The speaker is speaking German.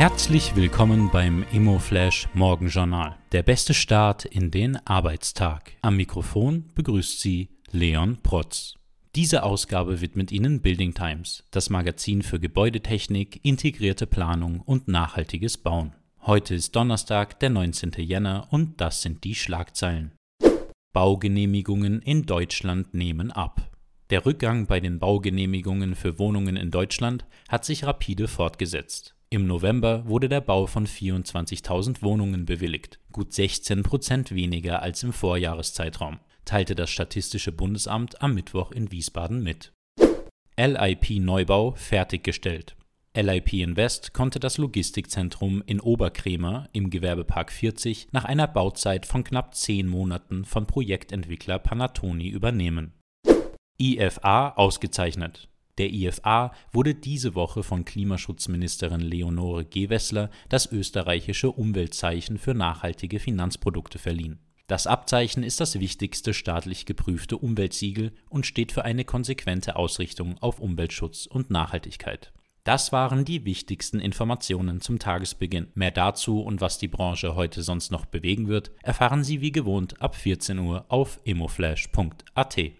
Herzlich willkommen beim ImmoFlash Morgenjournal. Der beste Start in den Arbeitstag. Am Mikrofon begrüßt Sie Leon Protz. Diese Ausgabe widmet Ihnen Building Times, das Magazin für Gebäudetechnik, integrierte Planung und nachhaltiges Bauen. Heute ist Donnerstag, der 19. Jänner und das sind die Schlagzeilen. Baugenehmigungen in Deutschland nehmen ab. Der Rückgang bei den Baugenehmigungen für Wohnungen in Deutschland hat sich rapide fortgesetzt. Im November wurde der Bau von 24.000 Wohnungen bewilligt, gut 16 Prozent weniger als im Vorjahreszeitraum, teilte das Statistische Bundesamt am Mittwoch in Wiesbaden mit. LIP Neubau fertiggestellt. LIP Invest konnte das Logistikzentrum in Oberkremer im Gewerbepark 40 nach einer Bauzeit von knapp 10 Monaten von Projektentwickler Panatoni übernehmen. IFA ausgezeichnet. Der IFA wurde diese Woche von Klimaschutzministerin Leonore Gewessler das österreichische Umweltzeichen für nachhaltige Finanzprodukte verliehen. Das Abzeichen ist das wichtigste staatlich geprüfte Umweltsiegel und steht für eine konsequente Ausrichtung auf Umweltschutz und Nachhaltigkeit. Das waren die wichtigsten Informationen zum Tagesbeginn. Mehr dazu und was die Branche heute sonst noch bewegen wird, erfahren Sie wie gewohnt ab 14 Uhr auf immoflash.at.